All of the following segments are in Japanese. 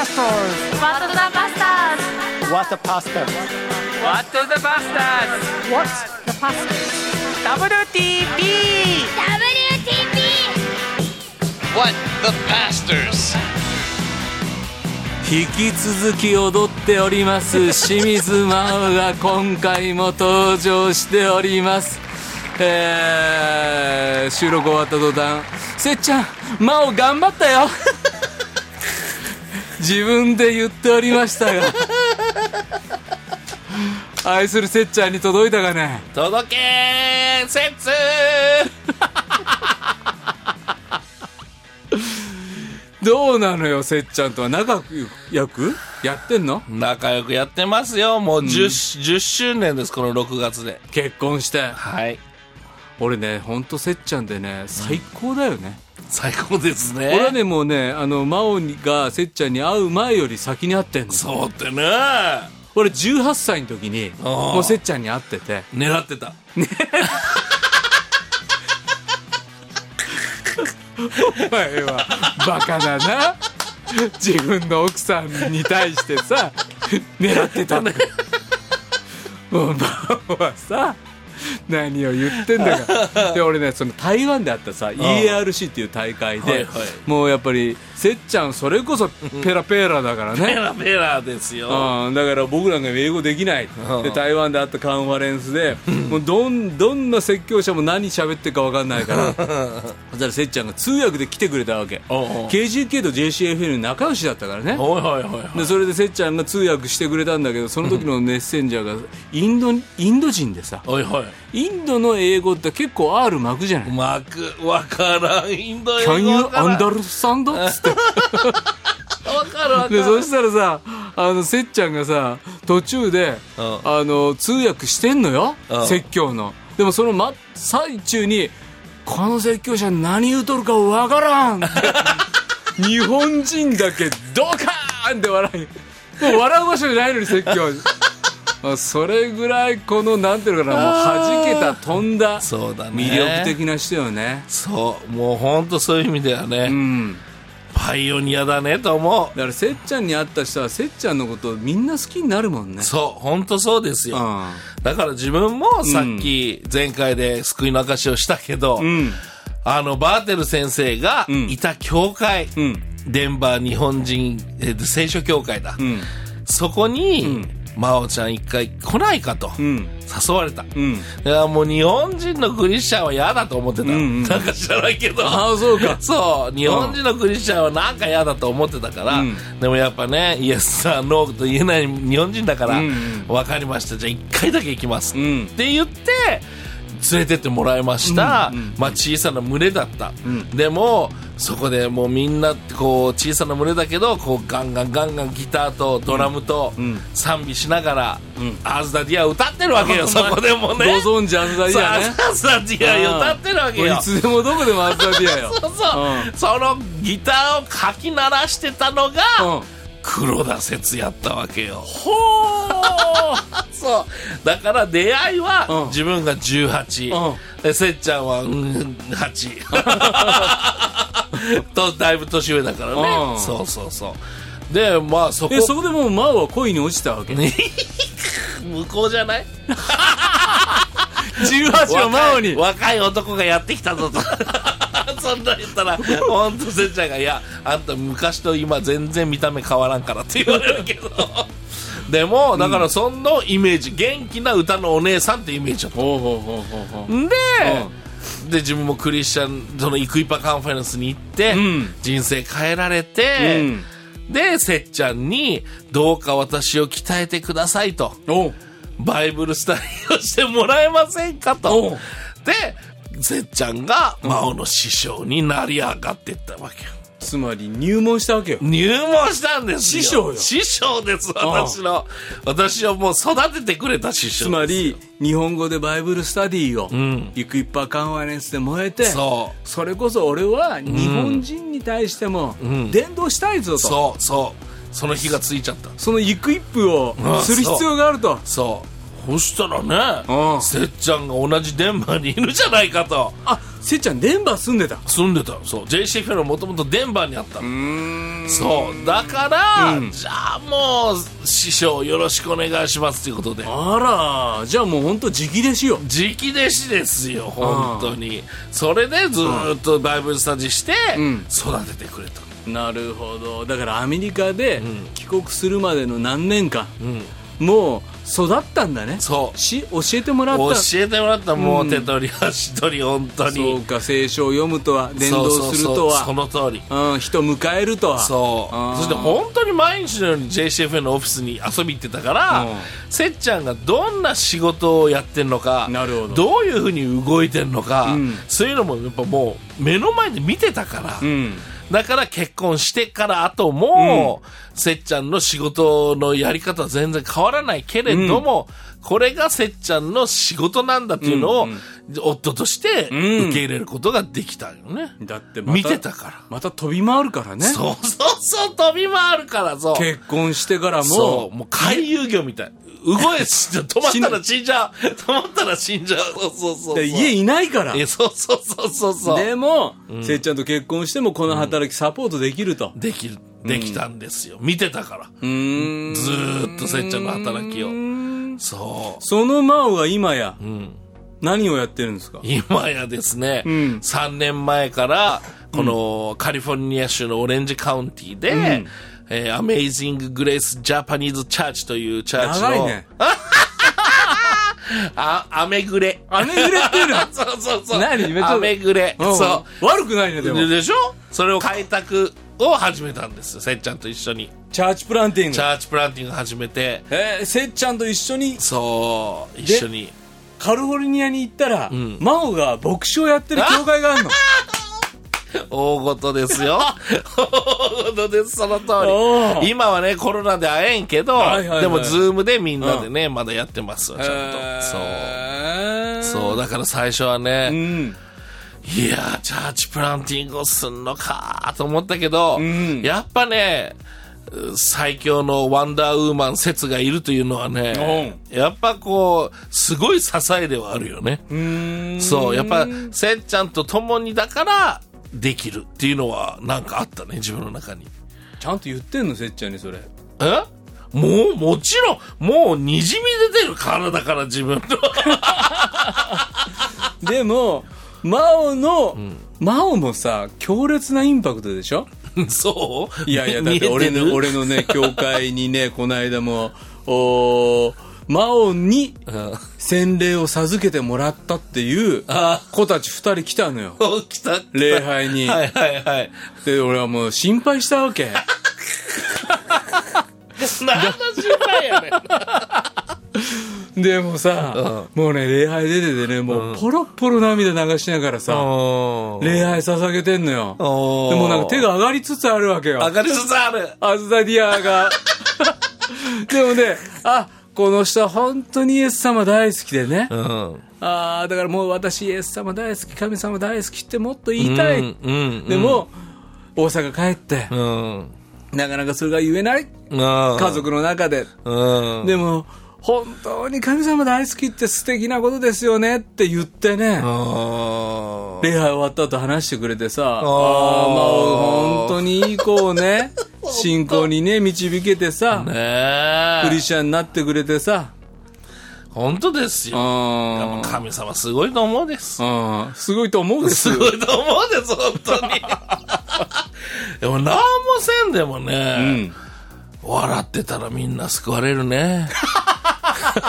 pastors? What the Bastards What a pasta What the bastards? What's the pasta? WTP! WTP What the Pastors! 引き続き踊っております清水真央が今回も登場しておりますえー、収録終わった途端せっちゃん真央頑張ったよ自分で言っておりましたが。愛するせっちゃんに届いたかね？届けーせつ どうなのよせっちゃんとは仲良く？やってんの？仲良くやってますよ。もう 10,、10周年です、この6月で。結婚して。はい。俺ねほんとせっちゃんでね最高だよね、最高です。ね。俺はねもうねあの真央がせっちゃんに会う前より先に会ってんの。そうってね。俺18歳の時にもうせっちゃんに会ってて。狙ってた。お前はバカだな。自分の奥さんに対してさ狙ってたんだ もう真央はさ 何を言ってんだか。で俺ねその台湾であったさ EARC っていう大会で、もうやっぱりせっちゃんそれこそペラペラだからね。ペラペラですよ。うん、だから僕なんか英語できない、うん。で台湾であったカンファレンスで、もうどんどんな説教者も何喋ってるか分かんないから。そしたらせっちゃんが通訳で来てくれたわけ。KGK と JCFN 仲良しだったからね。はいはいはいはい。でそれでせっちゃんが通訳してくれたんだけどその時のメッセンジャーがインドインド人でさ。インドの英語って結構 R 巻くじゃない？マーク、わからん。インド英語 Can you? っつってわかるわかる。でそしたらさあのせっちゃんがさ途中で、うん。あの通訳してんのよ、うん。説教の。でもその真最中にこの説教者何言うとるかわからん。っ て日本人だけドカーンって笑い。もう笑う場所じゃないのに説教。あそれぐらいこのなんていうのかなもう弾けた飛んだそうだね。魅力的な人よね。そう。もうほんとそういう意味ではね、うんパイオニアだねと思だからせっちゃんに会った人はせっちゃんのことをみんな好きになるもんねう。そう。ほんとそうですよ。うんだから自分もさっき前回で救いの証をしたけど、うんあの、バーテル先生がんいた教会、うんデンバー日本人、えー聖書協会だ。うんそこに、真央ちゃん一回来ないかと、うん。誘われた。うん。いや、もう日本人のクリスチャンは嫌だと思ってた。んうん。なんか知らないけど。ああそうか。そう、日本人のクリスチャンはなんか嫌だと思ってたから、うん。でもやっぱね、イエスさん、ノーと言えない日本人だから、うんうん。わかりました。じゃあ一回だけ行きます。うん。って言って、連れてってもらいました。うんうん。まあ小さな群れだった。ん。でも、そこでもうみんなこう小さな群れだけど、こうガンガンガンガンギターとドラムとん。賛美しながら、 As the Deer 歌ってるわけよ、そこでもね。ご存知 As the Deer ね。 As the Deer 歌ってるわけよ。い。つでもどこでも As the Deer よ。そうそう、そのギターをかき鳴らしてたのが、うん黒田節やったわけよ。ほ そう。だから出会いは、うん自分が18、うんで、せっちゃんは、うん、8。と、だいぶ年上だからね。うんそうそうそう。で、まあそこえ、そこでもうマオは恋に落ちたわけ？向こうじゃない？18はマオに若い男がやってきたぞと。そんな言ったら、ほんとせっちゃんが、いや、あんた昔と今全然見た目変わらんからって言われるけど。でも、だからそのイメージ、元気な歌のお姉さんってイメージだった。ほうほうほうほうで、で、自分もクリスチャン、そのイクイパカンファレンスに行って、ん人生変えられて、うんで、せっちゃんに、どうか私を鍛えてくださいと。バイブルスタディをしてもらえませんかおとう。で、せっちゃんが魔王の師匠になり上がっていったわけよ。つまり入門したわけよ入門したんですよ。師匠よ師匠です、私の。私をもう育ててくれた師匠。つまり日本語で Bible study を、ん Equipper Conference で燃えてそう。それこそ俺は日本人に対しても伝道したいぞと、そう、そう。その火がついちゃった。その equip をうんする必要があるとそう。そしたらね、うん。せっちゃんが同じデンバーにいるじゃないかと。あせっちゃんデンバー住んでた。住んでた。そう。JC フェロもともとデンバーにあったの。そう。だから、うん。じゃあもう師匠よろしくお願いしますということで。あらじゃあもう本当直弟子よ。直弟子ですよ本当に。それでずーっとバイブルスタジーしてん。育ててくれた。なるほど。だからアメリカでん。帰国するまでの何年間、うんもう育ったんだね。そう。し教えてもらった。教えてもらった。もううん手取り足取り本当に。そうか聖書を読むとは伝道するとは。その通り。うん、人迎えるとは。そう。そして本当に毎日のように JCFN のオフィスに遊び行ってたから、うん。せっちゃんがどんな仕事をやってんのかなるほどういうふうに動いてんのか、うん。そういうのもやっぱもう目の前で見てたから、うんだから結婚してから後も、せっちゃんの仕事のやり方は全然変わらないけれども、これがせっちゃんの仕事なんだっていうのを、うんうん夫としてうん受け入れることができたよね。だって見てたから。また飛び回るからねそうそうそう、飛び回るから、そう。結婚してからもそう、もう回遊魚みたい。動いし、止まったら死んじゃう。止まったら死んじゃう。そうそうそうそう。で家いないからえ、そうそうそうそうそう。でも、せっちゃんと結婚してもこの働きサポートできると、できる、できたんですよ。見てたから。うーんずーっとせっちゃんの働きを。そその真央が今やう。うん。何をやってるんですか？今やですね、うん3年前から、このカリフォルニア州のオレンジカウンティで、んえー、アメイジング・グレイス・ジャパニーズ・チャーチというチャーチの、長いね あ、アメグレ。アメグレっていうの？そうそうそう。何アメグレ。うんそう。悪くないねでもででしょ？それを開拓を始めたんですよ。せっちゃんと一緒に。チャーチプランティングチャーチプランティング始めて、えー、せっちゃんと一緒に？そう、一緒に。カリフォルニアに行ったら、ん真央が牧師をやってる教会があるの 大事ですよ。大事です、その通り。今はね、コロナで会えんけど、はいはいはいでも、ズームでみんなでね、まだやってますわ、ちゃんと。そう。そう、だから最初はね、うんいやー、チャーチプランティングをすんのかと思ったけど、んやっぱね、最強のワンダーウーマン説がいるというのはね、やっぱこう、すごい支えではあるよね。そう、やっぱ、せっちゃんと共にだから、できるっていうのは、なんかあったね、自分の中に。ちゃんと言ってんのせっちゃんにそれ。え？もう、もちろん、もう、にじみ出てる体から自分の。でも真央の、真央もさ強烈なインパクトでしょ？そう？いやいやだって俺の俺のね教会にねこの間もお真央にうん洗礼を授けてもらったっていうあ。子たち二人来たのよ。お来た。礼拝に。はいはいはい。で俺はもう心配したわけ。何の心配やねん。でもさ、もうね礼拝出ててねもうポロッポロ涙流しながらさ、礼拝捧げてんのよ。でもなんか手が上がりつつあるわけよ。上がりつつある。アズダディアが。でもね、あ、この人は本当にイエス様大好きでね。うん。ああ、だからもう私イエス様大好き、神様大好きってもっと言いたい。うんうんでも、大阪帰って、うん。なかなかそれが言えない。家家。族の中で。うん。でも、本当に神様大好きって素敵なことですよねって言ってね。あ礼拝終わった後話してくれてさ、ああー、まあ、ー本当にいい子をね、信仰にね、導けてさ、ねえ。クリスチャンになってくれてさ、本当ですよ。神様すごいと思うです。うん、すごいと思うですすごいと思うです、本当に。でも何もせんでもね、うん。笑ってたらみんな救われるね。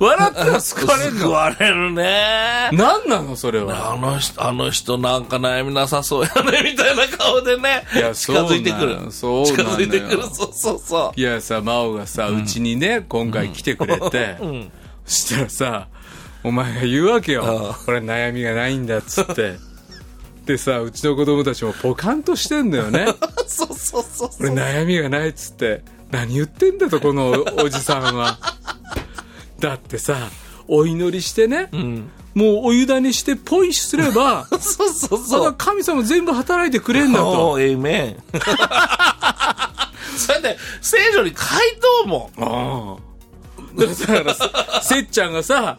笑ったら救われる救のわれるね。何なのそれは？あの人、あの人なんか悩みなさそうやね、みたいな顔でね。いや近づいてくるそう近づいてくる。そうそうそいやさ、真央がさ、うちにね、今回来てくれて、う。うん。そしたらさ、お前が言うわけよう。俺悩みがないんだっつって。でさ、うちの子供たちもポカンとしてんだよね。そうそうそう。俺悩みがないっつって。何言ってんだと、この おじさんは。だってさ、お祈りしてね、うん。もうお湯だしてポイすれば、そうそうそう。神様全部働いてくれんだと。エイメン。それで、聖女に回答も。だからさ、せっちゃんがさ、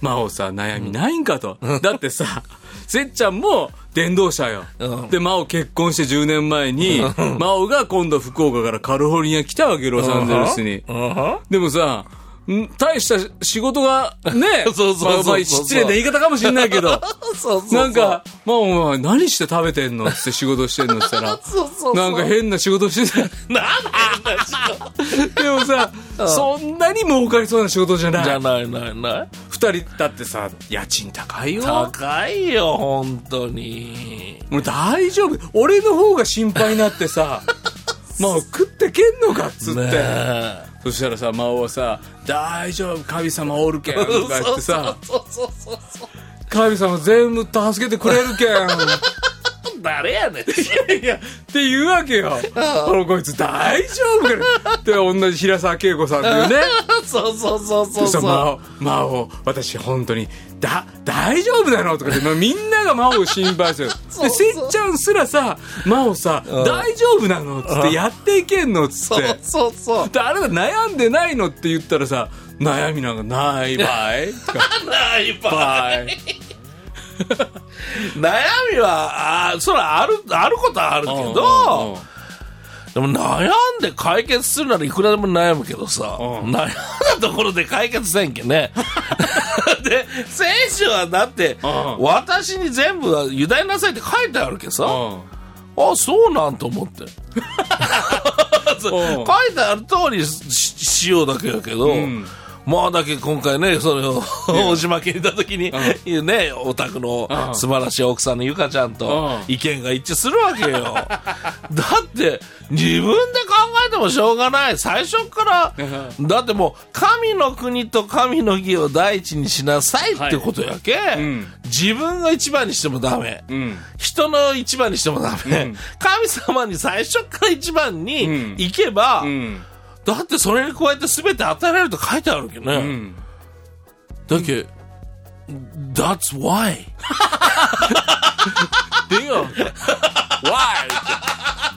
真央さ、悩みないんかと。だってさ、せっちゃんも電動車よ。うんで、真央結婚して10年前に、真央が今度福岡からカリフォルニア来たわけ、ロサンゼルスに。うんはでもさ、ん大した仕事がね、そうそうそう失礼な言い方かもしれないけど、そうそうなんか、まあお前何して食べてんのって仕事してんのって言ったら、そうそうなんか変な仕事してた。なんで変な仕事でもさ、そんなに儲かりそうな仕事じゃない。じゃないないない。二人だってさ、家賃高いよ。高いよ、本当に。もう大丈夫。俺の方が心配になってさ、まあ食ってけんのかっつって。そしたらさ、魔王はさ、大丈夫、神様おるけん、とか言ってさ。神様全部助けてくれるけん。誰やねん。いや、って言うわけよ。俺こいつ大丈夫かなって同じ平沢恵子さんっていうね。そうそうそうそうさ、そう。魔王、魔王、私本当に、だ、大丈夫なのとかって、まあみんなが魔王を心配する。で、せっちゃんすらさ、魔王さ、大丈夫なのつって、やっていけんのっつっそうて。そうそう。で、あれだ、悩んでないのって言ったらさ、悩みなんかない ない。悩みは、あーそらある、あることはあるけど、でも悩んで解決するならいくらでも悩むけどさ、うん。悩んだところで解決せんけね。で、選手はだって、うん。私に全部は委ねなさいって書いてあるけどさ、うん。あ、そうなんと思って。書いてある通りししようだけやけど、んまあだけど今回ね、それを大島家にいた時に、ね、お宅のうん。素晴らしい奥さんのゆかちゃんとうん。意見が一致するわけよ。だって、自分で考えてもしょうがない。最初から、だってもう、神の国と神の義を第一にしなさいってことやけ、ん。自分が一番にしてもダメ。うん。人の一番にしてもダメ、うん。神様に最初から一番うん。に行けば、うん。だってそれに加えて全て与えられると書いてあるけどね、うん。だけ That's why でよ。Why?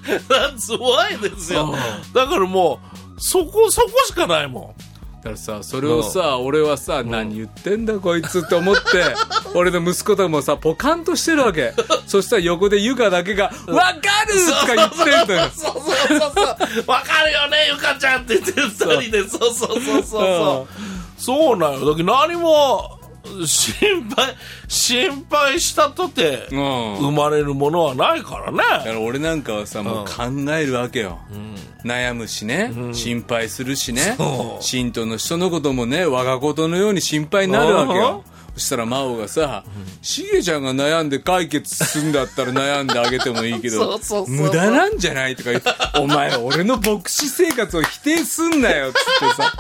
That's why ですようんだからもうそこそこしかないもだからさ、それをさ、俺はさ、何言ってんだこいつって思って、俺の息子とかもさ、ポカンとしてるわけ。そしたら横でユカだけが、わかるとか言ってるんだよ。ん。そうそうそうそう。わかるよねゆかちゃんって言ってる二人で。そう。そうそうそうそう。そうなんよだけど何も心配心配したとてうん。生まれるものはないからねだから俺なんかはさ、もう考えるわけよ。悩むしね、心配するしね信徒の人のこともね、我がことのように心配になるわけよ。そしたら真央がさ、しげちゃんが悩んで解決すんだったら悩んであげてもいいけ そどうそうそう、そう無駄なんじゃないとか言って、お前俺の牧師生活を否定すんなよ、つってさ。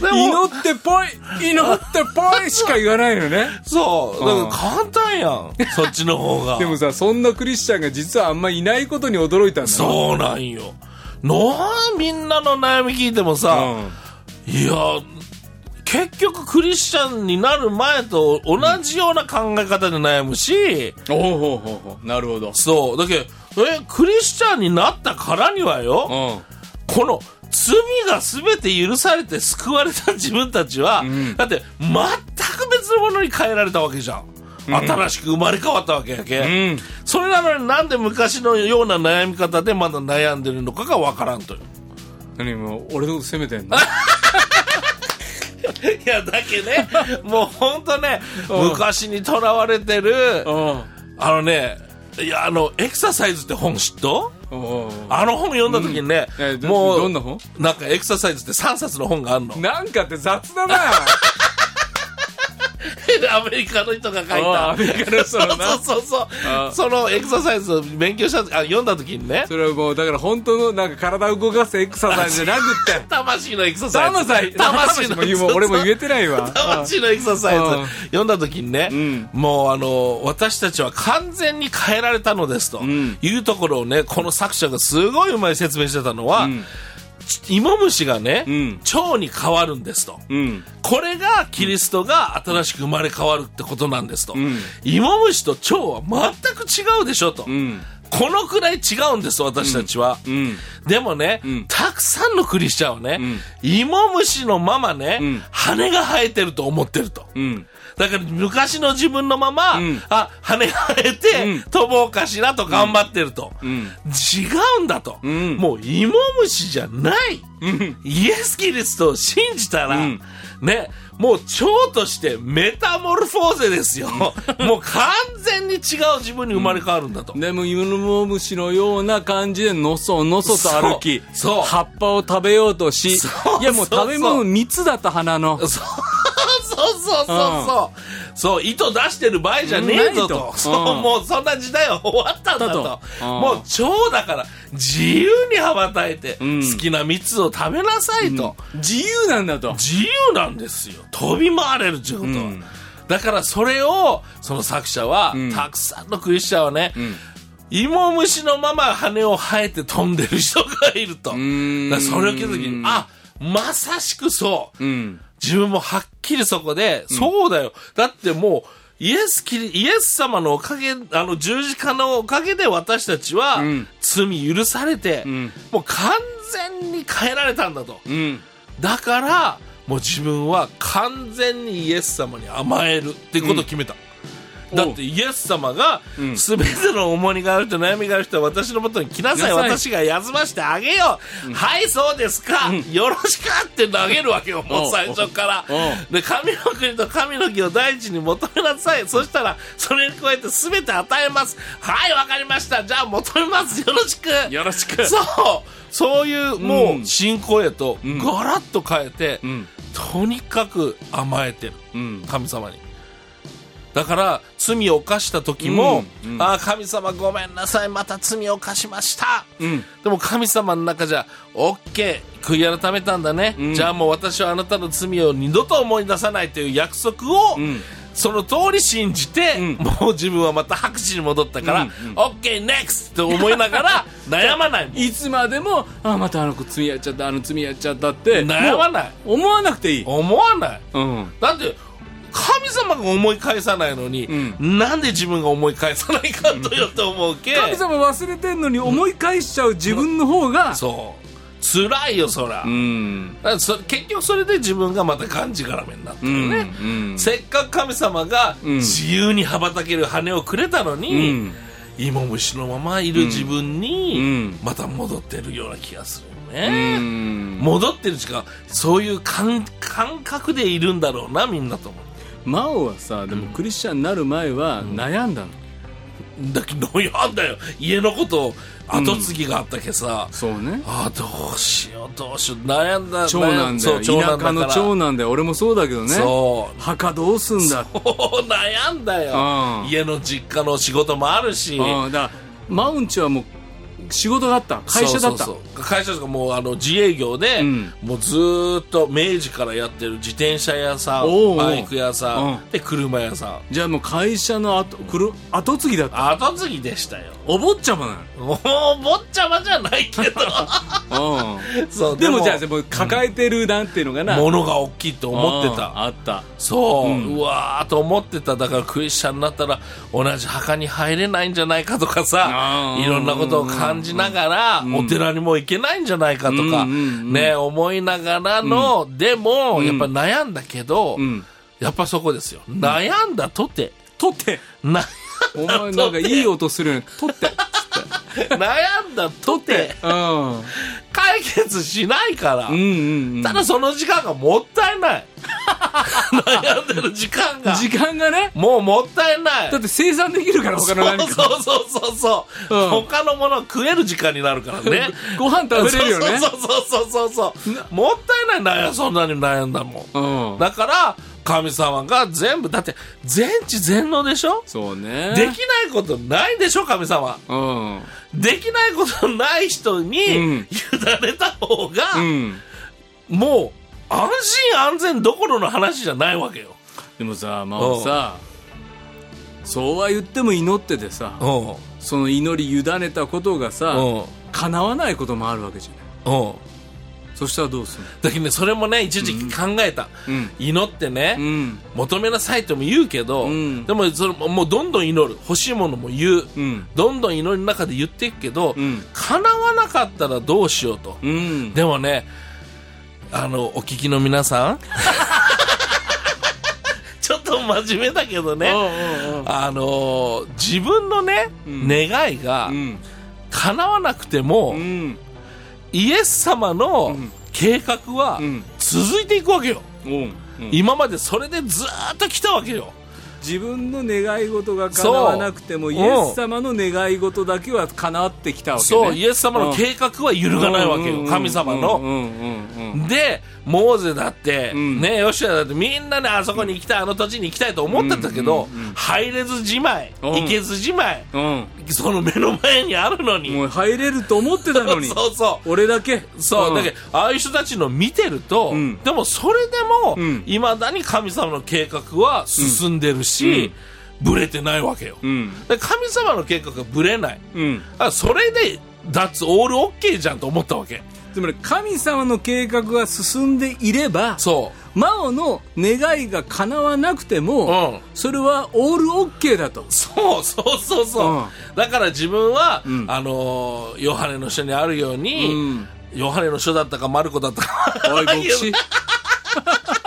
祈ってぽい祈ってぽいしか言わないのね。そう。だから簡単やん。そっちの方が。でもさ、そんなクリスチャンが実はあんまいないことに驚いたんだよ。そうなんよ。なあ、みんなの悩み聞いてもさ、いや、結局クリスチャンになる前と同じような考え方で悩むし、おうほうほなるほど。そう。だけど、え、クリスチャンになったからにはよ、うん。この罪が全て許されて救われた自分たちは、んだって全く別のものに変えられたわけじゃん。新しく生まれ変わったわけやけ。うん。それなのになんで昔のような悩み方でまだ悩んでるのかがわからんとよ。何もう、俺のこと責めてんの？いや、だけね、もうほんとね、うん昔にとらわれてる、うん。あのね、いや、あの、エクササイズって本知っとあの本読んだ時にね、もう、どんな本？なんかエクササイズって3冊の本があるの。なんかって雑だな。アメリカの人が書いた。あアメリカの人のな。そうそうそうあそのエクササイズを勉強した、あ読んだ時にね、それはもう、だから本当のなんか体を動かすエクササイズじゃなくって。魂のエクササイズ。魂。魂のも言うもう俺も言えてないわ。魂のエクササイズ。うん読んだ時にね、ん。もうあの私たちは完全に変えられたのですとん。いうところをねこの作者がすごいうまい説明してたのは、ん芋虫がね、うん蝶に変わるんですと。うん。これがキリストが新しく生まれ変わるってことなんですと。ん芋虫と蝶は全く違うでしょと。うん。このくらい違うんです、私たちは。うん。でもね、んたくさんのクリスチャンはね、ん芋虫のままね、ん羽が生えてると思ってると。うん。だから昔の自分のまま、ん。あ、羽が生えて、うん。飛ぼうかしらと頑張ってると。ん。違うんだと、ん。もう芋虫じゃない。イエス・キリストを信じたら、ん。ね、もう蝶としてメタモルフォーゼですよ。もう完全に違う自分に生まれ変わるんだと。でも、芋虫のような感じで、のそのそと歩き、葉っぱを食べようとしいやもう食べ物蜜だった花の。そうそうそうそうそう。そう、糸出してる場合じゃねえぞと。そう、うんもうそんな時代は終わったんだと。もう蝶だから、自由に羽ばたいて、ん好きな蜜を食べなさいと。自由なんだと。自由なんですよ。飛び回れるっていうことは。うんだからそれを、その作者は、んたくさんのクリスチャンはね、ん芋虫のまま羽を生えて飛んでる人がいると。それを聞いた時に、あ、まさしくそう。うん。自分もはっきりそこで、そうだよ。だってもう、イエスキリ、イエス様のおかげ、あの十字架のおかげで私たちは、ん罪許されて、んもう完全に変えられたんだと。うん。だから、もう自分は完全にイエス様に甘えるってことを決めた。だってイエス様が、んすべての重荷があると悩みがある人は私のもとに来なさい。私が休ましてあげよう。はい、そうですか。よろしくって投げるわけよ。もう最初からお。で、神の国と神の義を第一に求めなさい。そしたら、それに加えて全て与えます。はい、わかりました。じゃあ求めます。よろしく。よろしく。そうそういうもうんう信仰へとんガラッと変えて、んとにかく甘えてるうん。神様にだから罪を犯した時も、うんうん。ああ神様ごめんなさいまた罪を犯しました、うん。でも神様の中じゃ OK 悔い改めたんだね、うん。じゃあもう私はあなたの罪を二度と思い出さないという約束を、ん。その通り信じて、うん。もう自分はまた白紙に戻ったから、うんうん。OK NEXT って思いながら 悩まない。いつまでも、あ、またあの子罪やっちゃった、あの罪やっちゃったって。悩まない。思わなくていい。思わない。うん。だって神様が思い返さないのに、なんで自分が思い返さないかとよって思うけ神様忘れてんのに思い返しちゃう自分の方が、そう。辛いよそら、うん。らそ結局それで自分がまたがんじがらめになってるね、うん。せっかく神様がん。自由に羽ばたける羽をくれたのに、うん。芋虫のままいる自分に、うん。また戻ってるような気がするようね、ん。戻ってる時間そういう感感覚でいるんだろうなみんなと思うマオはさ、でもクリスチャンになる前は悩んだの。だけど悩んだよ家のこと後継ぎがあったけさ、そうね。あどうしようどうしよう悩んだ長男だよ。田舎の長男だよ。俺もそうだけどね。そう墓どうすんだ？悩んだよ、うん家の実家の仕事もあるし、うん。だマウンチはもう、仕事だった。会社だった。会社とかもうあの自営業で、うんもうずーっと明治からやってる自転車屋さんバイク屋さん、うんで車屋さんじゃあもう会社の後、くる後継ぎだった。後継ぎでしたよお坊ちゃまなもう坊ちゃまじゃないけど。の。そううん。でもじゃあ、でも抱えてるなんていうのかな。物が大きいと思ってうんたあった。そう、ううんわーと思ってた。だからクリスチャンになったら同じ墓に入れないんじゃないかとかさいろんなことを感じながら、お寺にも行けないんじゃないかとか、うんうんうんね思いながらの、でも、ん。やっぱ悩んだけど、うん。やっぱそこですよ。悩んだとて。取って。なお前なんかいい音するよね。取って。悩んだとてうん。解決しないから、うんうんうん。ただその時間がもったいない悩んでる時間が時間がね。もうもったいないだって生産できるから、他の何か。そうそうそうそう、うん他のもの食える時間になるからね ご飯食べれるよね。そうそうそうそうそうそうもったいない悩そんなに悩んだもんうん。だから神様が全部だって全知全能でしょ？そうね。できないことないでしょ神様うん。できないことない人にうん委ねた方が、うん。もう安心安全どころの話じゃないわけよでもさ、まあさ、そうは言っても祈っててさ、うんその祈り委ねたことがさ、うん叶わないこともあるわけじゃない。うんそしたらどうするだけどね、それもね、一時期考えた。うん。祈ってね、のうん。求めなさいとも言うけど、うん。でもそれもうどんどん祈る。欲しいものも言う。うん。どんどん祈りの中で言っていくけど、うん。叶わなかったらどうしようと。うん。でもね、あの、お聞きの皆さん ちょっと真面目だけどね、あの自分のね、ん。願いがうん。叶わなくても、うんイエス様のん計画はうん続いていくわけよ。うん今までそれでずーっと来たわけよ。自分の願い事が叶わなくてもイエス様の願い事だけは叶ってきたわけね。そう、イエス様の計画は揺るがないわけよ。うん。神様の。で、モーゼだって、ん。ね、ヨシュアだってみんなね、あそこに行きたい、あの土地に行きたいと思ってたけど、入れずじまい、うん。行けずじまい、うん。その目の前にあるのに。もう入れると思ってたのに。そうそう。俺だけ。そう、ん。だけど、ああいう人たちの見てると、うん。でもそれでも、うん。いまだに神様の計画は進んでるし、ぶれてないわけよ。うんで神様の計画がぶれない。うんあそれで、脱オールオッケーじゃんと思ったわけ。つまり神様の計画が進んでいればそマオの願いが叶わなくてう。うも、ん。それはオールオッケーだとそうそうそうそう、うんだから自分は、んあのーヨハネの書にあるよううに、んヨハネの書だったかマルコだったかおい牧師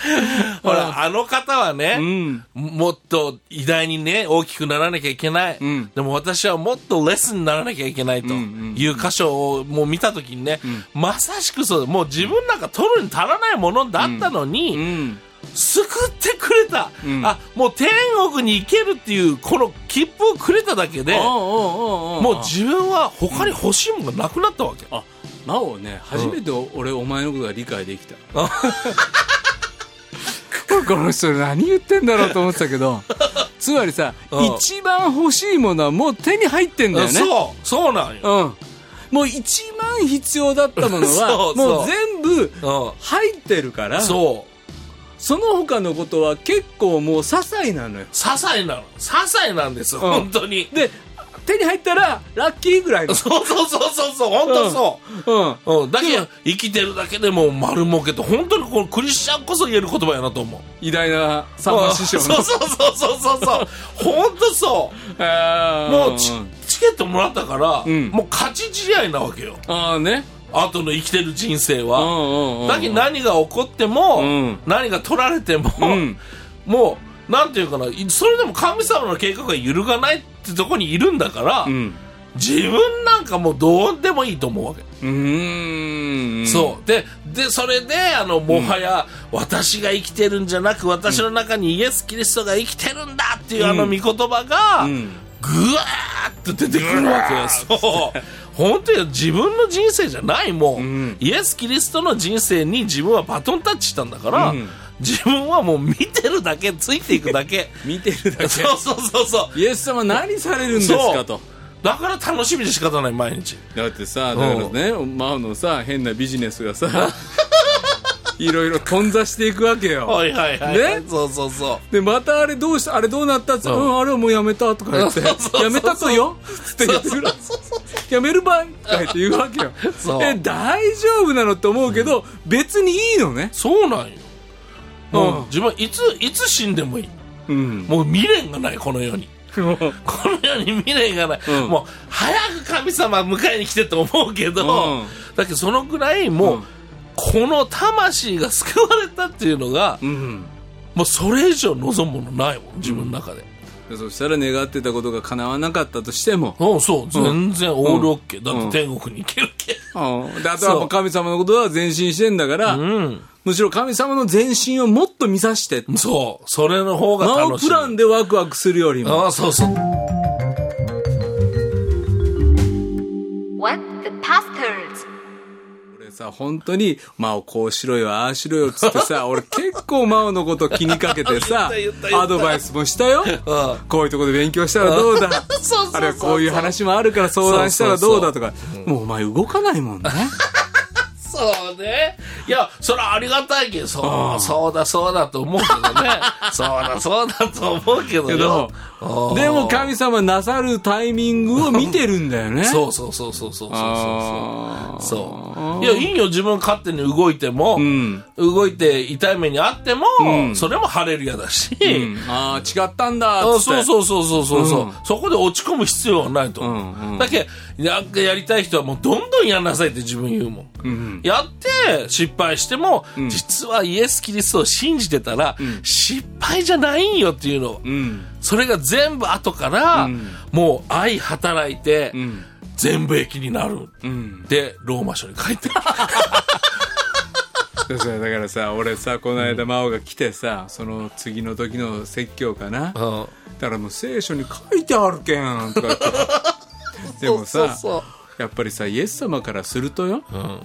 ほらあの方はね、うん。もっと偉大にね大きくならなきゃいけない、うん。でも私はもっとレッスンにならなきゃいけないという箇所をもう見た時にね、まさしくそうだ。もう自分なんか取るに足らないものだったのに、うん。救ってくれた、ん。あもう天国に行けるっていうこの切符をくれただけで、おうおうおうおうもう自分は他に欲しいものがなくなったわけ。あマオね初めて俺お前のことが理解できた この人何言ってんだろうと思ってたけど つまりさうん一番欲しいものはもう手に入ってんだよねそう、そうなんよ。うんもう一番必要だったものは もう全部う入ってるからん。そう。その他のことは結構もう些細なのよ些細なの。些細なんです、ん本当に。で手に入ったらラッキーぐらいの。そうそうそうそうそう、本当そう。うん。うん、だけど生きてるだけでも丸儲けと本当にこのクリスチャンこそ言える言葉やなと思う。偉大なさんま師匠の。そうそうそうそうそうそう。本当そう。ももうチチケットもらったから、ん。もう勝ち試合なわけよ。ああね。後の生きてる人生うんは、うんうん。だけど何が起こっても、うん。何が取られても、うん。もうなんていうかなそれでも神様の計画が揺るがないってとこにいるんだから、うん。自分なんかもうどうでもいいと思うわけ。うーん。そう。で、で、それで、あの、もはや、私が生きてるんじゃなく、私の中にイエス・キリストが生きてるんだっていう、あの御言葉が、ん。ぐわーっと出てくるわけよ。そう。本当に自分の人生じゃないもん,、ん。イエス・キリストの人生に自分はバトンタッチしたんだから、うん自分はもう見てるだけ、ついていくだけ。見てるだけ。そうそうそうそう。イエス様何されるんですかと。だから楽しみで仕方ない、毎日。だってさだからねマオのさ変なビジネスがさ いろいろ頓挫していくわけよ。はいはいはい。ね？そうそうそう。でまたあれどうしたあれどうなった？っつって、ううんん、あれはもうやめたとか言ってやめたとよ？つってやめる場合？とか言って言うわけよ。え大丈夫なのって思うけど、別にいいのね。そうなんよ。うんうん、自分はいつ、いつ死んでもいい。うんもう未練がない、この世に。この世に未練がない。うんもう、早く神様迎えに来てと思うけど、うんだけどそのぐらいもう、うんこの魂が救われたっていうのが、うんもうそれ以上望むものないもん、自分の中で。でそしたら願ってたことが叶わなかったとしても、うん、そう、全然オールオッケー。うんだって天国に行けるけ。うん、であとは神様のことは前進してんだから、うん。むしろ神様の前進をもっと見さしてそう、それの方が楽しい。プランでワクワクするよりもああ、そうそう。さ本当にマオこうしろよああしろよっつってさ 俺結構マオのこと気にかけてさアドバイスもしたよ。うん。こういうとこで勉強したらどうだ？あるいはこういう話もあるから相談したらどうだ？とか。もうお前動かないもんねそそうね。いや、それはありがたいけど、そう、そうだそうだと思うけどね。そうだそうだと思うけどけよど。でも神様なさるタイミングを見てるんだよね。そうそうそうそうそうそうそう。そう。いや、いいよ、自分勝手に動いても、ん動いて痛い目にあっても、うんそれもハレルヤだし、うんああ、違ったんだあっ。そうそうそうそうそうそう、うんそこで落ち込む必要はないと思う。うんうんだけなんかやりたい人はもうどんどんやんなさいって自分言うもん。うんやって失敗しても、ん実はイエス・キリストを信じてたら、失敗じゃないんよっていうの。うん。それが全部後から、うんもう愛働いて、うん。全部益になる。うん。で、ローマ書に書いてる。そうそうだからさ、俺さ、この間真央が来てさ、その次の時の説教かな？うんだからもう聖書に書いてあるけんとか言って。でもさそうそう、やっぱりさ、イエス様からするとよ、うん。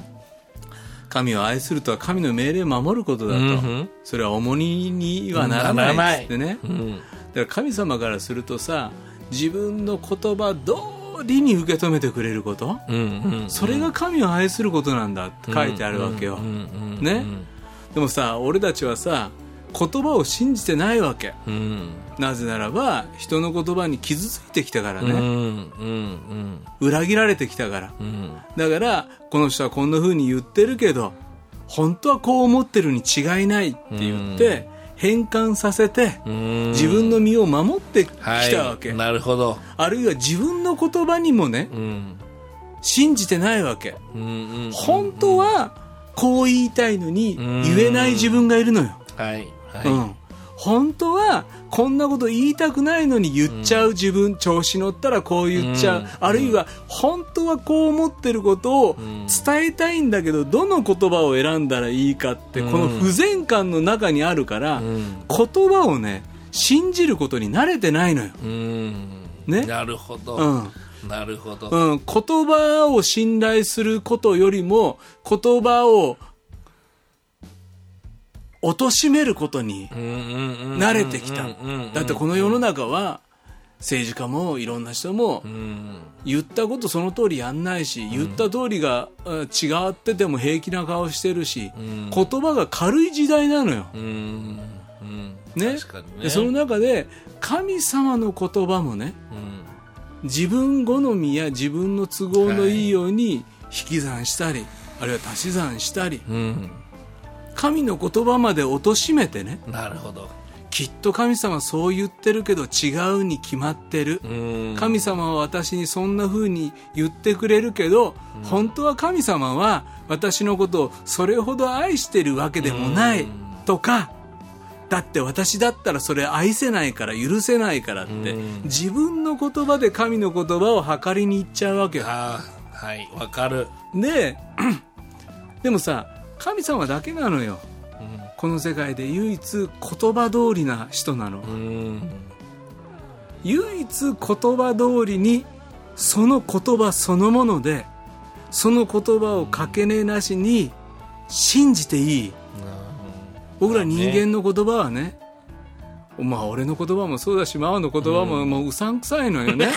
神を愛するとは神の命令を守ることだと。うんうん。それは重荷にはならないっつってね。うん。だから神様からするとさ、自分の言葉通りに受け止めてくれること、それが神を愛することなんだって書いてあるわけよ。ね。でもさ、俺たちはさ、言葉を信じてないわけ。うんなぜならば、人の言葉に傷ついてきたからうんうんね。うん裏切られてきたから。うんだから、この人はこんな風に言ってるけど、本当はこう思ってるに違いないって言って、変換させて、うん自分の身を守ってきはいたわけ。なるほどあるいは自分の言葉にもね、うん信じてないわけ。うんうん本当は、こう言いたいのに、言えない自分がいるのよ。はいはいうん。本当は、こんなこと言いたくないのに言っちゃう自分、調子乗ったらこう言っちゃう。うん。あるいは、本当はこう思ってることを伝えたいんだけど、どの言葉を選んだらいいかって、うん。この不全感の中にあるから、うん。言葉をね、信じることに慣れてないのよ。うん。ね？なるほど。うん。なるほど。うん、言葉を信頼することよりも、言葉を、貶めることに慣慣れてきた。だってこの世の中は、政治家もいろんな人もうん。言ったことその通りやんないし、言った通りがうん違ってても平気な顔してるし、ん。言葉が軽い時代なのよ。ね？その中で神様の言葉もねうん。自分好みや自分の都合のいいように引き算したり、あるいは足し算したりうん神の言葉まで貶めてね。なるほど。きっと神様そう言ってるけど違うに決まってる、うん。神様は私にそんな風に言ってくれるけど、本当は神様は私のことをそれほど愛してるわけでもない、うん。とかだって私だったらそれ愛せないから許せないからって、うん。自分の言葉で神の言葉を測りに行っちゃうわけよ。はいわかる。で でもさ神様だけなのよ。うん。この世界で唯一言葉通りな人なの、うん。唯一言葉通りにその言葉そのものでその言葉をかけねえなしに信じていい。僕ら人間の言葉はねまあ俺の言葉もそうだし真央の言葉ももううさんくさいのよね。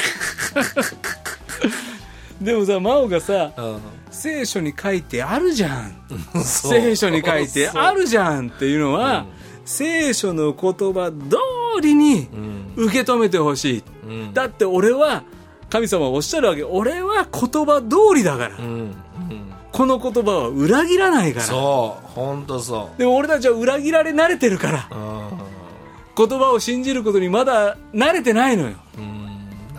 でもさ真央がさうん聖書に書いてあるじゃん。聖書に書いてあるじゃんっていうのは、聖書の言葉通りにうん。受け止めてほしい、うん。だって俺は神様はおっしゃるわけ俺は言葉通りだから、うん。うん。この言葉は裏切らないから。そう。本当そでも俺たちは裏切られ慣れてるから。ううん。言葉を信じることにまだ慣れてないのよ。うん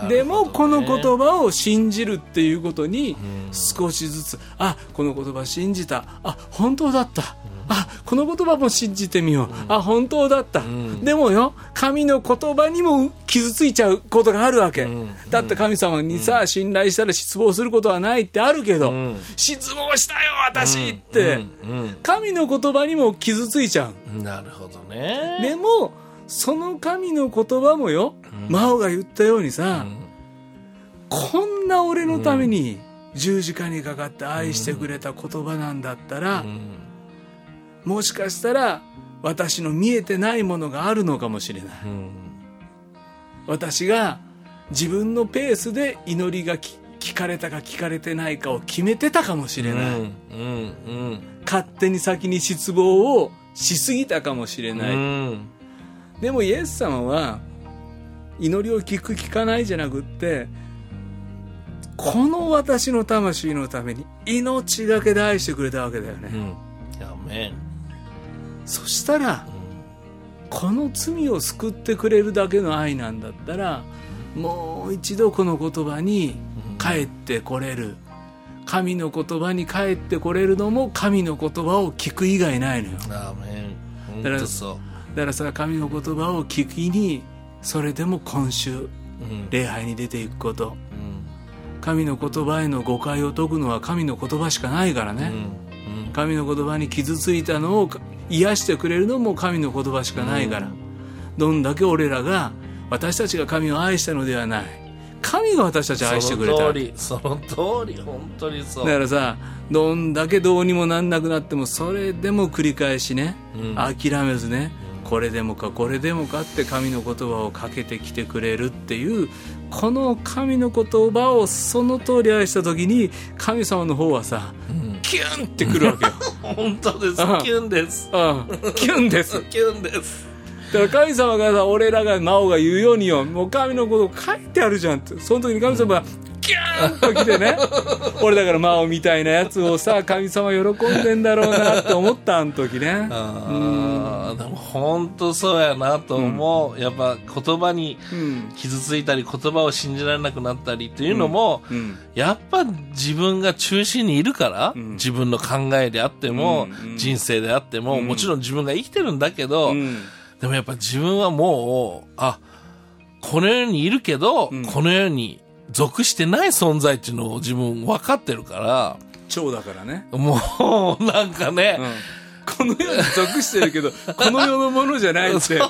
でもこの言葉を信じるっていうことにん。少しずつあこの言葉信じた。あ本当だった。あこの言葉も信じてみよう。あ本当だった。ん。でもよ神の言葉にも傷ついちゃうことがあるわけ。ん。だって神様にさ信頼したら失望することはないってあるけどん。失望したよ私って。うん。神の言葉にも傷ついちゃう。うんなるほどね。でもその神の言葉もよ真央が言ったようにさ、こんな俺のために十字架にかかって愛してくれた言葉なんだったら、うん。もしかしたら私の見えてないものがあるのかもしれない。うん。私が自分のペースで祈りがき聞かれたか聞かれてないかを決めてたかもしれない、うん。うん。勝手に先に失望をしすぎたかもしれうない、ん。でもイエス様は祈りを聞く聞かないじゃなくってこの私の魂のために命がけで愛してくれたわけだよね、うん。そしたらこの罪を救ってくれるだけの愛なんだったらもう一度この言葉に帰ってこれる。神の言葉に帰ってこれるのも神の言葉を聞く以外ないのよ。だからさ神の言葉を聞きにそれでも今週うん。礼拝に出ていくこと。うん。神の言葉への誤解を解くのは神の言葉しかないからね、うん。神の言葉に傷ついたのを癒してくれるのも神の言葉しかないから、どんだけ俺らが私たちが神を愛したのではない。神が私たちを愛してくれた。その通りその通り本当にそう。だからさどんだけどうにもなんなくなってもそれでも繰り返しね、うん。諦めずねこれでもかこれでもかって神の言葉をかけてきてくれるっていうこの神の言葉をその通り愛した時に神様の方はさ、キュンってくるわけよ。本当です。うん。キュンです。うん。キュンです。キュンです。だから神様がさ俺らが魔王が言うようによもう神のこと書いてあるじゃんって。その時に神様がキューンと来てね。俺だから魔王みたいなやつをさ神様喜んでんだろうなって思ったあの時ね。あーでも本当そうやなと思う、やっぱ言葉にうん。傷ついたり言葉を信じられなくなったりっていうのも、うん。やっぱ自分が中心にいるから、ん。自分の考えであっても、うん。うん。人生であっても、もちろん自分が生きてるんだけど、うん。でもやっぱ自分はもう、あ、この世にいるけど、ん。この世に属してない存在っていうのを自分分かってるから、蝶だからね、もう、なんかね、うん。この世に属してるけど この世のものじゃないって。も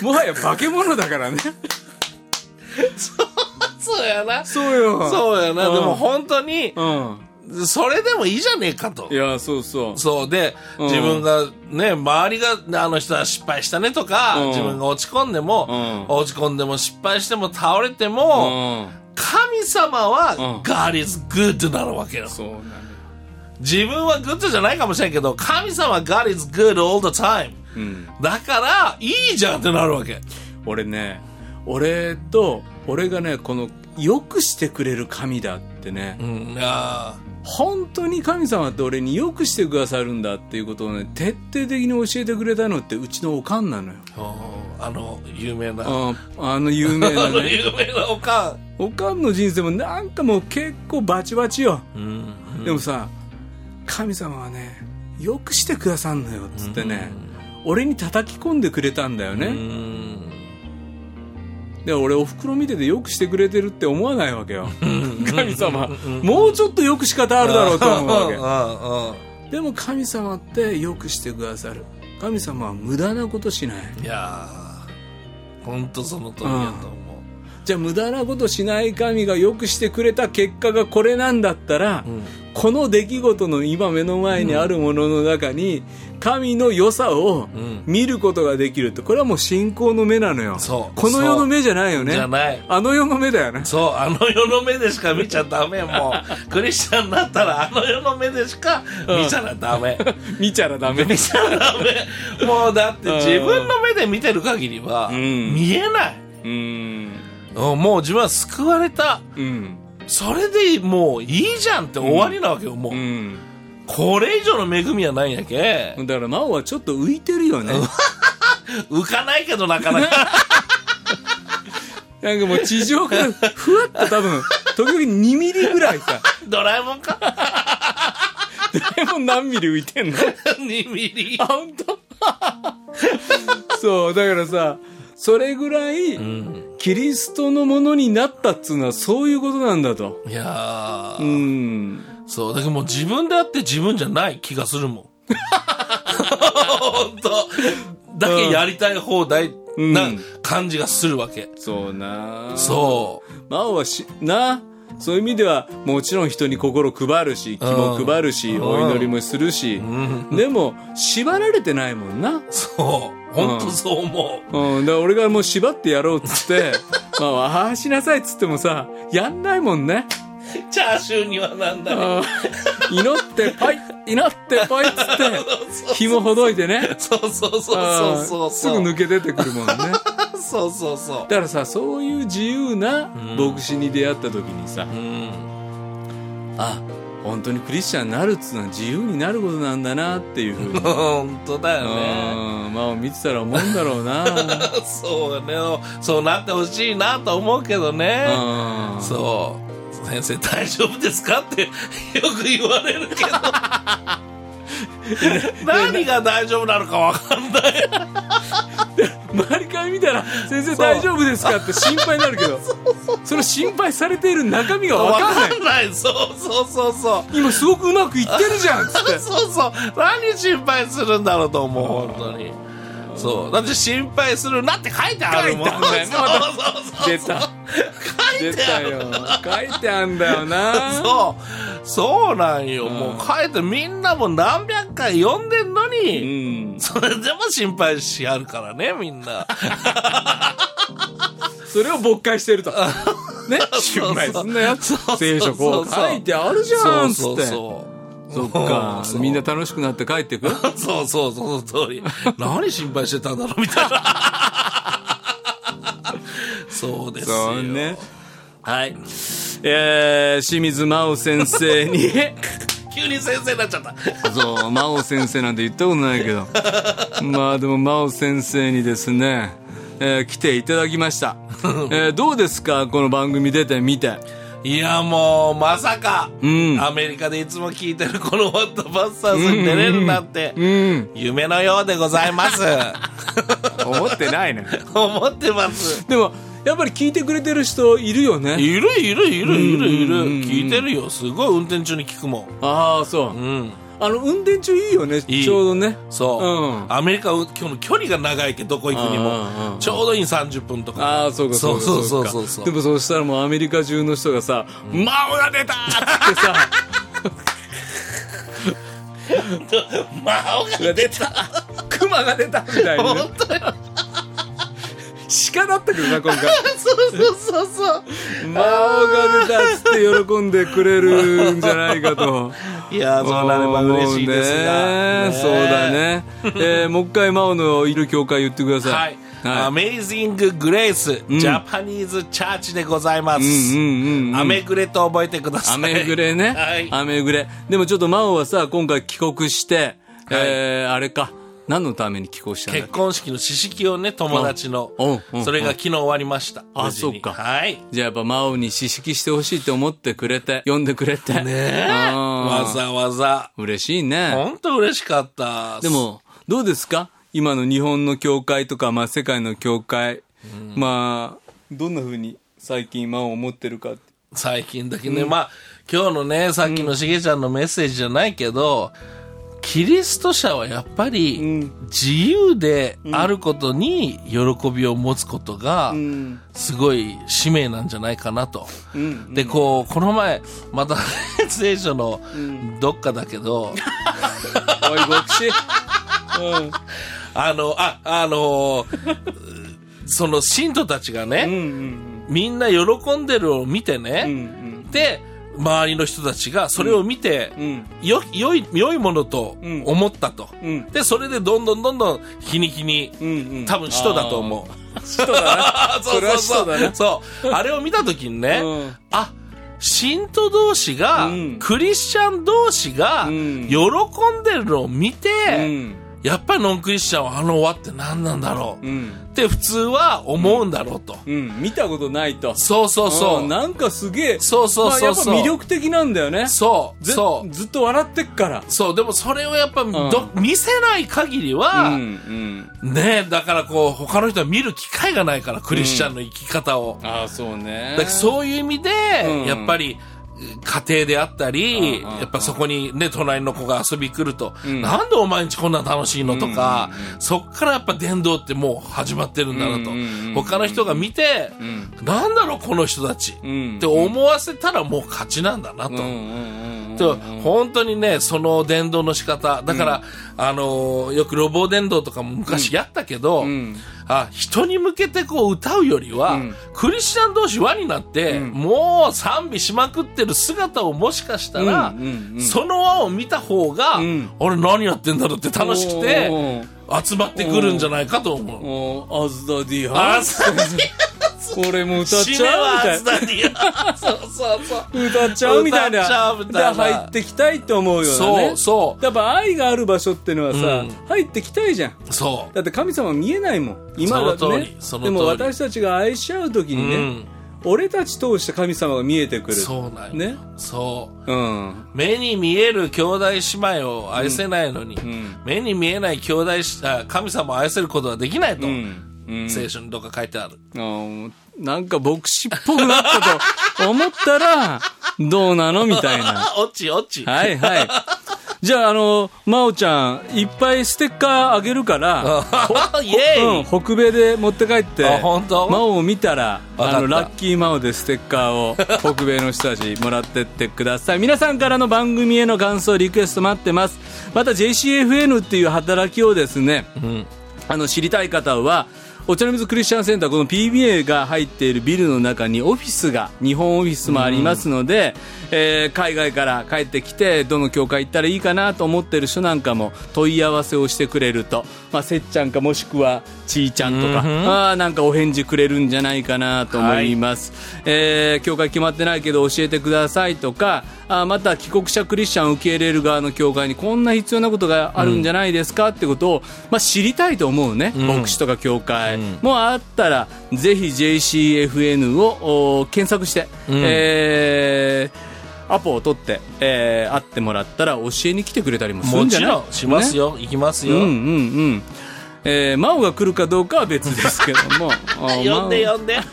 うもはや化け物だからね。そうやな。そうよ。そうやな。うん。でも本当に、うん。それでもいいじゃねえかと。い。やそうそう。そう。で、うん。自分がね、周りが、あの人は失敗したねとか、うん。自分が落ち込んでも、うん。落ち込んでも失敗しても倒れてうも、ん神様は、うん God is good なるわけよ。そうなのよ自分は good じゃないかもしれんけど、神様は God is good all the time。うんだから、いいじゃんってなるわけ。俺ね俺と俺がねこのよくしてくれる神だってねうん、本当に神様って俺によくしてくださるんだっていうことをね徹底的に教えてくれたのってうちのおかんなのよあの、有名な。ああの有名な あのね有名なおかん。おかんの人生もなんかもう結構バチバチよ、うんでもさ神様はねよくしてくださんのよっつってね、俺に叩き込んでくれたんだよね、うん。で俺お袋見ててよくしてくれてるって思わないわけよ。神様。もうちょっとよく仕方あるだろうと思うわうんうんけでも神様ってよくしてくださる。神様は無駄なことしない。いやー、ほんとその通りやと思う。じゃあ無駄なことしない神がよくしてくれた結果がこれなんだったら、この出来事の今目の前にあるものの中に神の良さをん。見ることができるってこれはもう信仰の目なのよ。そう。この世の目じゃないよね。じゃない。あの世の目だよね。そう、あの世の目でしか見ちゃダメ、もう。クリスチャンになったら、あの世の目でしか見ちゃダメ。見ちゃらダメ。見ちゃダメ。もうだって自分の目で見てる限りは、ん。見えない。うんうんもう自分は救われた。うんそれでもういいじゃんって終わりなわけよ、もう。うんこれ以上の恵みはないんやけ。だから真央はちょっと浮いてるよね浮かないけどなかなか。なんかもう地上からふわっと多分時々2ミリぐらいさ ドラえもんかでも何ミリ浮いてんの ?2 ミリあ。本当 そうだからさそれぐらい、うん。キリストのものになったっつうのはそういうことなんだと。いやー。うん。そう、だけどもう自分であって自分じゃない気がするもん。本当だけやりたい放題な感じがするわけ。そうなそう。真央はし、なそういう意味では、もちろん人に心配るし、気も配るし、うんお祈りもするし、でも、縛られてないもんな。そう。本当そう思う。うん、だから俺がもう縛ってやろうっつって、まあ、ああしなさいっつってもさ、やんないもんね。チャーシューにはなんない。あー祈ってパイ祈ってパイっつって、紐ほどいてね。そうそうそうそうそう。すぐ抜け出てくるもんね。そうそうそう。だからさ、そういう自由な牧師に出会った時にさ、うん。あ、本当にクリスチャンになるっつうのは自由になることなんだなっていうふうに。本当だよね。うん、まあ見てたら思うんだろうな。そうね。そうなってほしいなと思うけどね。うんそう。先生大丈夫ですか？ってよく言われるけど。何が大丈夫なのかわかんない。周りから見たら先生大丈夫ですか？って心配になるけどその心配されている中身が分わかんないない。そうそうそうそう。今すごくうまくいってるじゃんっつって そうそう。何心配するんだろうと思う、本当に。そう。だって心配するなって書いてあるもん。書いてあんだよねまたそうそうそう。出た出書いてある。たよ書いてあんだよなそう。そうなんよ。もう書いてみんなも何百回読んでんのうに、んそれでも心配しあるからね、みんな。それを勃開してると ね？心配すんなよ聖書こう書いてあるじゃんっつってそうそうそっかそうみんな楽しくなって帰ってく？そ うそうそう、その通り。何心配してたんだろう、みたいな。そうですよ。ねはいえー、清水真央先生に 急に先生になっちゃった。そう、真央先生なんて言ったことないけど。まあでも真央先生にですね、えー来ていただきました。えーどうですか？この番組出てみて。いや、もう、まさか、うんアメリカでいつも聞いてるこのワットバスターズに出れるなんて、うん。夢のようでございます。思ってないね。思ってます。でも、やっぱり聞いてくれてる人いるよね。いるいるいるいるいる。うん聞いてるよ。すごい運転中に聞くもん。ああ、そう。うん。あの、運転中いいよね。いい。ちょうどね。そう、うん。アメリカは今日の距離が長いけどどこ行くにも。うんちょうどいい30分とか。ああ、そうか、そうか。そうそうか。そうそうでもそうしたらもうアメリカ中の人がさ、真央が出た！ーってさ、魔王がが出た！熊が出た！みたいにね。本当よ鹿だったけどな、今回。そうそうそうそう魔王が出たっつって喜んでくれるんじゃないかと。いやーそうなれば嬉しいですが、ねそうだね。えーもう一回魔王のいる教会言ってください。はい、はアメイジング・グレイス、んジャパニーズ・チャーチでございます、い。うんうんうん。アメグレと覚えてくださいアメグレね。はいアメグレ。でもちょっと魔王はさ、今回帰国して、えーあれか。何のために帰国したんだ結婚式の試式をね友達の。うん。うん。それが昨日終わりました。あそっか。はい。じゃあやっぱ魔王に試式してほしいって思ってくれて、呼んでくれて。ねえ。うん。わざわざ。嬉しいね。本当嬉しかった。でも、どうですか？今の日本の教会とか、まあ世界の教会。まあ、どんな風に最近魔王思ってるかって。最近だけね、まあ今日のねさっきのしげちゃんのメッセージじゃないけど、キリスト者はやっぱりん自由であることに喜びを持つことがんすごい使命なんじゃないかなと。うん。でこうこの前また 聖書のどっかだけど、おい、牧師。うん。あのああのその信徒たちがね、うんうんみんな喜んでるのを見てね、うん。うんで周りの人たちがそれを見て、うん。よ良い良いものとうん思ったと、うん。でそれでどんどんどんどん日に日に、うん。うん。多分使徒だと思う う。使徒だな。そうそうそう使徒だな。そうあれを見た時にね、うんあ信徒同士が、うんクリスチャン同士が、うん喜んでるのを見て、うん。やっぱりノンクリスチャンはあの輪って何なんだろう、うん。って普通は思うんだろうと、うん。見たことないと。そうそうそう、んなんかすげえ。そうそうそうそうまあやっぱ魅力的なんだよね。そうずそうずっと笑ってっから。そうでもそれをやっぱ、ど見せない限りは、うん。うん。ねえ、だからこう、他の人は見る機会がないから、クリスチャンの生き方を。ああ、そうね。だそういう意味で、うんやっぱり、家庭であったり、やっぱそこにね、隣の子が遊び来ると、ん。なんでお前んちこんな楽しいのとか、そっからやっぱ伝道ってもう始まってるんだなと。他の人が見て、ん。なんだろうこの人たち、うん。って思わせたらもう勝ちなんだなと。と本当にね、その伝道の仕方。だから、あのーよく路傍伝道とかも昔やったけど、ん。あ、人に向けてこう歌うよりは、うん。クリスチャン同士輪になって、うん。もう賛美しまくってる姿をもしかしたら、その輪を見た方が、うん。あれ何やってんだろうって楽しくて、集まってくるんじゃないかと思う。おーアズダディハこれも歌っちゃうはみたいアズダディア。そ うそうそう。歌っちゃうみたいな。で入ってきたいと思うよね。そうそやっぱ愛がある場所ってのはさ、うん。入ってきたいじゃん。う。そだって神様見えないもん。今だその通ねでも私たちが愛し合う時う。にね、うん。俺たち通して神様が見えてくる。そうなんよ。ね。そう。うん。目に見える兄弟姉妹を愛せないのに、ん。目に見えない兄弟神様を愛せることはできないと、うん。うん。聖書にどっか書いてある。あーなんか牧師っぽくなったと思ったらどうなのみたいな。あ、オチ、オチ。はいはい。じゃああの真央ちゃんいっぱいステッカーあげるから うん、北米で持って帰って真央を見たらあのラッキー真央でステッカーを 北米の人たちもらってってください。皆さんからの番組への感想リクエスト待ってます。また JCFN っていう働きをですね、ん。あの知りたい方はお茶の水クリスチャンセンターこの PBA が入っているビルの中にオフィスが日本オフィスもありますので、えー海外から帰ってきてどの教会行ったらいいかなと思ってる人なんかも問い合わせをしてくれると、まあ、せっちゃんかもしくはちーちゃんとか、うんあーなんかお返事くれるんじゃないかなと思います、えー教会決まってないけど教えてくださいとかあーまた帰国者クリスチャンを受け入れる側の教会にこんな必要なことがあるんじゃないですかってことを、まあ、知りたいと思うね、ん。牧師とか教会うんもあったら、ぜひ JCFN をお検索して、うんえーアポを取って、えー会ってもらったら教えに来てくれたりもするもんじゃない？ちろん、しますよ。行きますよ。うんうんうん。えー、真央が来るかどうかは別ですけども。あ呼んで呼んで。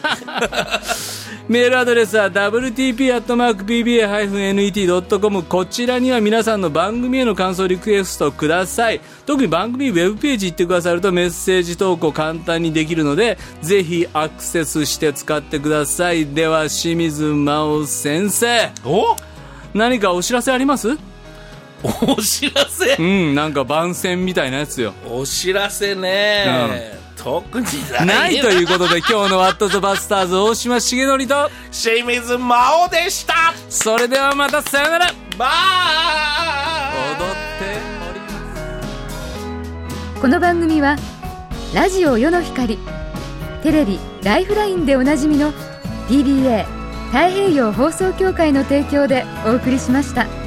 メールアドレスは wtp.pba-net.com こちらには皆さんの番組への感想リクエストください。特に番組ウェブページ行ってくださるとメッセージ投稿簡単にできるのでぜひアクセスして使ってください。では清水真央先生。お？何かお知らせあります？お知らせ？うんなんか番宣みたいなやつよ。お知らせね、特にないないということで今日の「ワット・ザ・バスターズ」大島重則と。清水真央でした。それではまたさよなら。バ踊イっております。この番組はラジオ世の光。テレビ「ライフライン」でおなじみの PBA 太平洋放送協会の提供でお送りしました。